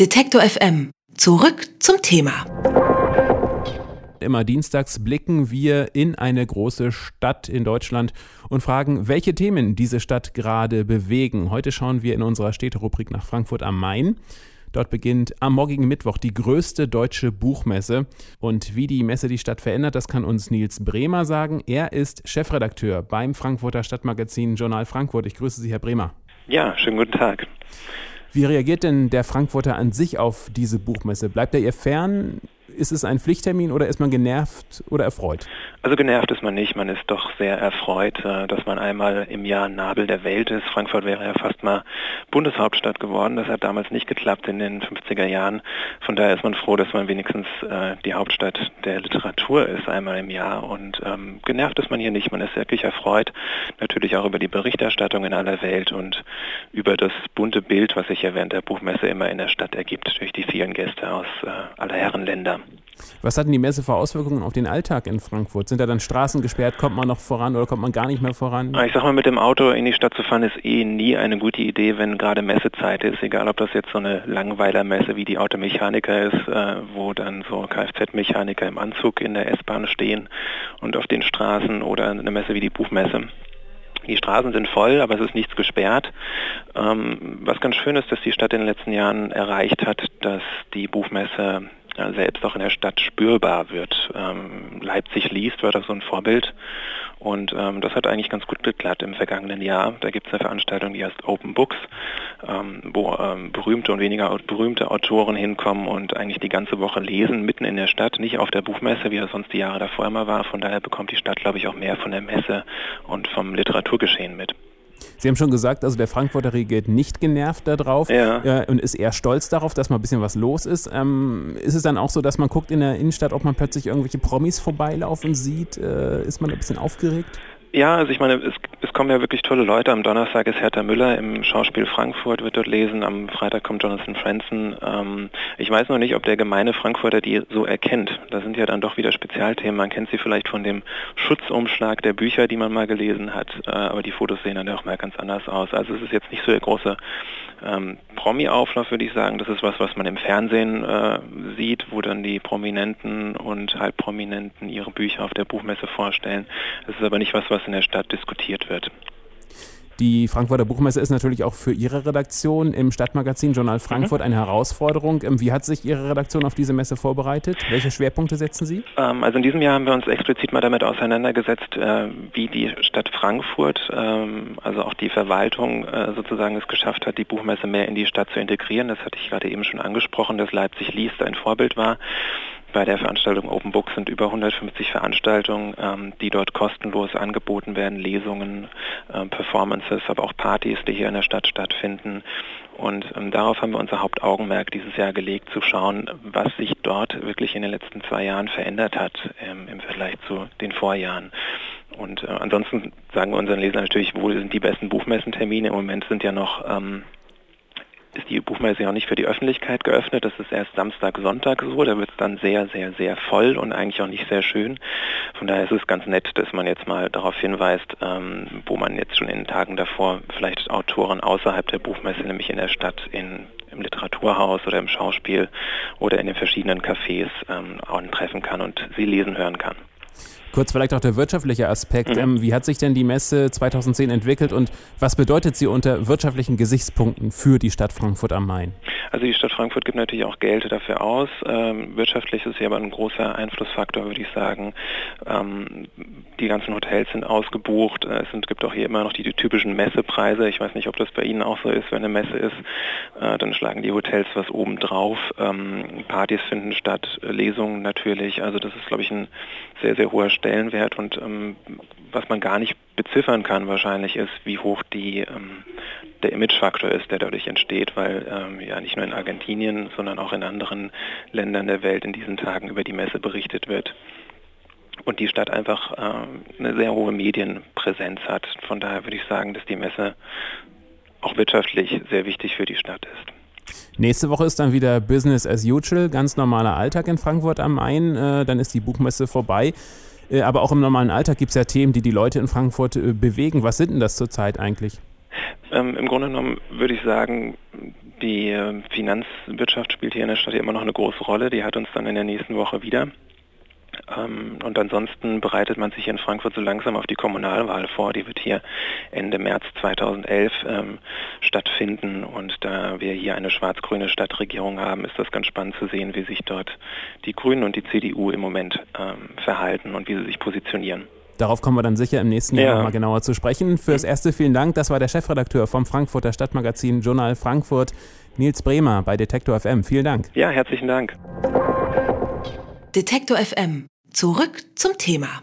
Detektor FM. Zurück zum Thema. Immer dienstags blicken wir in eine große Stadt in Deutschland und fragen, welche Themen diese Stadt gerade bewegen. Heute schauen wir in unserer Städterubrik nach Frankfurt am Main. Dort beginnt am morgigen Mittwoch die größte deutsche Buchmesse. Und wie die Messe die Stadt verändert, das kann uns Nils Bremer sagen. Er ist Chefredakteur beim Frankfurter Stadtmagazin Journal Frankfurt. Ich grüße Sie, Herr Bremer. Ja, schönen guten Tag. Wie reagiert denn der Frankfurter an sich auf diese Buchmesse? Bleibt er ihr fern? Ist es ein Pflichttermin oder ist man genervt oder erfreut? Also genervt ist man nicht, man ist doch sehr erfreut, äh, dass man einmal im Jahr Nabel der Welt ist. Frankfurt wäre ja fast mal Bundeshauptstadt geworden. Das hat damals nicht geklappt in den 50er Jahren. Von daher ist man froh, dass man wenigstens äh, die Hauptstadt der Literatur ist, einmal im Jahr. Und ähm, genervt ist man hier nicht, man ist wirklich erfreut. Natürlich auch über die Berichterstattung in aller Welt und über das bunte Bild, was sich ja während der Buchmesse immer in der Stadt ergibt, durch die vielen Gäste aus äh, aller Herren Länder. Was hat denn die Messe für Auswirkungen auf den Alltag in Frankfurt? Sind da dann Straßen gesperrt? Kommt man noch voran oder kommt man gar nicht mehr voran? Ich sag mal, mit dem Auto in die Stadt zu fahren ist eh nie eine gute Idee, wenn gerade Messezeit ist. Egal, ob das jetzt so eine Langweilermesse wie die Automechaniker ist, äh, wo dann so Kfz-Mechaniker im Anzug in der S-Bahn stehen und auf den Straßen oder eine Messe wie die Buchmesse. Die Straßen sind voll, aber es ist nichts gesperrt. Ähm, was ganz schön ist, dass die Stadt in den letzten Jahren erreicht hat, dass die Buchmesse selbst auch in der Stadt spürbar wird. Ähm, Leipzig liest war das so ein Vorbild und ähm, das hat eigentlich ganz gut geklappt im vergangenen Jahr. Da gibt es eine Veranstaltung, die heißt Open Books, ähm, wo berühmte und weniger berühmte Autoren hinkommen und eigentlich die ganze Woche lesen, mitten in der Stadt, nicht auf der Buchmesse, wie das sonst die Jahre davor immer war. Von daher bekommt die Stadt, glaube ich, auch mehr von der Messe und vom Literaturgeschehen mit. Sie haben schon gesagt, also der Frankfurter reagiert nicht genervt darauf ja. äh, und ist eher stolz darauf, dass mal ein bisschen was los ist. Ähm, ist es dann auch so, dass man guckt in der Innenstadt, ob man plötzlich irgendwelche Promis vorbeilaufen sieht? Äh, ist man ein bisschen aufgeregt? Ja, also ich meine, es, es, kommen ja wirklich tolle Leute. Am Donnerstag ist Hertha Müller im Schauspiel Frankfurt, wird dort lesen. Am Freitag kommt Jonathan Franzen. Ähm, ich weiß noch nicht, ob der gemeine Frankfurter die so erkennt. Da sind ja dann doch wieder Spezialthemen. Man kennt sie vielleicht von dem Schutzumschlag der Bücher, die man mal gelesen hat. Äh, aber die Fotos sehen dann auch mal ganz anders aus. Also es ist jetzt nicht so der große ähm, Promi-Auflauf, würde ich sagen. Das ist was, was man im Fernsehen äh, sieht, wo dann die Prominenten und Halbprominenten ihre Bücher auf der Buchmesse vorstellen. Es ist aber nicht was, was in der Stadt diskutiert wird. Die Frankfurter Buchmesse ist natürlich auch für Ihre Redaktion im Stadtmagazin Journal Frankfurt mhm. eine Herausforderung. Ähm, wie hat sich Ihre Redaktion auf diese Messe vorbereitet? Welche Schwerpunkte setzen Sie? Ähm, also in diesem Jahr haben wir uns explizit mal damit auseinandergesetzt, äh, wie die Stadt Frankfurt, ähm, also auch die Verwaltung äh, sozusagen es geschafft hat, die Buchmesse mehr in die Stadt zu integrieren. Das hatte ich gerade eben schon angesprochen, dass Leipzig liest ein Vorbild war. Bei der Veranstaltung Open Books sind über 150 Veranstaltungen, ähm, die dort kostenlos angeboten werden, Lesungen, äh, Performances, aber auch Partys, die hier in der Stadt stattfinden. Und ähm, darauf haben wir unser Hauptaugenmerk dieses Jahr gelegt, zu schauen, was sich dort wirklich in den letzten zwei Jahren verändert hat ähm, im Vergleich zu den Vorjahren. Und äh, ansonsten sagen wir unseren Lesern natürlich, wo sind die besten Buchmessentermine. Im Moment sind ja noch ähm, ist die Buchmesse ja auch nicht für die Öffentlichkeit geöffnet. Das ist erst Samstag, Sonntag so. Da wird es dann sehr, sehr, sehr voll und eigentlich auch nicht sehr schön. Von daher ist es ganz nett, dass man jetzt mal darauf hinweist, ähm, wo man jetzt schon in den Tagen davor vielleicht Autoren außerhalb der Buchmesse, nämlich in der Stadt, in, im Literaturhaus oder im Schauspiel oder in den verschiedenen Cafés ähm, treffen kann und sie lesen hören kann. Kurz vielleicht auch der wirtschaftliche Aspekt. Mhm. Ähm, wie hat sich denn die Messe 2010 entwickelt und was bedeutet sie unter wirtschaftlichen Gesichtspunkten für die Stadt Frankfurt am Main? Also die Stadt Frankfurt gibt natürlich auch Geld dafür aus. Ähm, wirtschaftlich ist sie aber ein großer Einflussfaktor, würde ich sagen. Ähm, die ganzen Hotels sind ausgebucht. Äh, es gibt auch hier immer noch die, die, typischen Messepreise. Ich weiß nicht, ob das bei Ihnen auch so ist. Wenn eine Messe ist, äh, dann schlagen die Hotels was oben drauf. Partys finden statt, Lesungen natürlich. Also das ist, glaube ich, ein sehr, sehr hoher Stellenwert und ähm, was man gar nicht beziffern kann wahrscheinlich ist, wie hoch die, ähm, der Imagefaktor ist, der dadurch entsteht, weil ähm, ja nicht nur in Argentinien, sondern auch in anderen Ländern der Welt in diesen Tagen über die Messe berichtet wird und die Stadt einfach äh, eine sehr hohe Medienpräsenz hat. Von daher würde ich sagen, dass die Messe auch wirtschaftlich sehr wichtig für die Stadt ist. Nächste Woche ist dann wieder Business as usual, ganz normaler Alltag in Frankfurt am Main. Äh, dann ist die Buchmesse vorbei. Äh, aber auch im normalen Alltag gibt es ja Themen, die die Leute in Frankfurt äh, bewegen. Was sind denn das zurzeit eigentlich? Ähm, Im Grunde genommen würde ich sagen, die äh, Finanzwirtschaft spielt hier in der Stadt immer noch eine große Rolle. Die hat uns dann in der nächsten Woche wieder. Ähm, und ansonsten bereitet man sich in Frankfurt so langsam auf die Kommunalwahl vor. Die wird hier Ende März 2011 ähm, stattfinden. Und da wir hier eine schwarz-grüne Stadtregierung haben, ist das ganz spannend zu sehen, wie sich dort die Grünen und die CDU im Moment ähm, verhalten und wie sie sich positionieren. Darauf kommen wir dann sicher im nächsten Jahr ja. nochmal genauer zu sprechen. Fürs Erste vielen Dank. Das war der Chefredakteur vom Frankfurter Stadtmagazin Journal Frankfurt, Nils Bremer bei Detektor FM. Vielen Dank. Ja, herzlichen Dank. Detektor FM. Zurück zum Thema.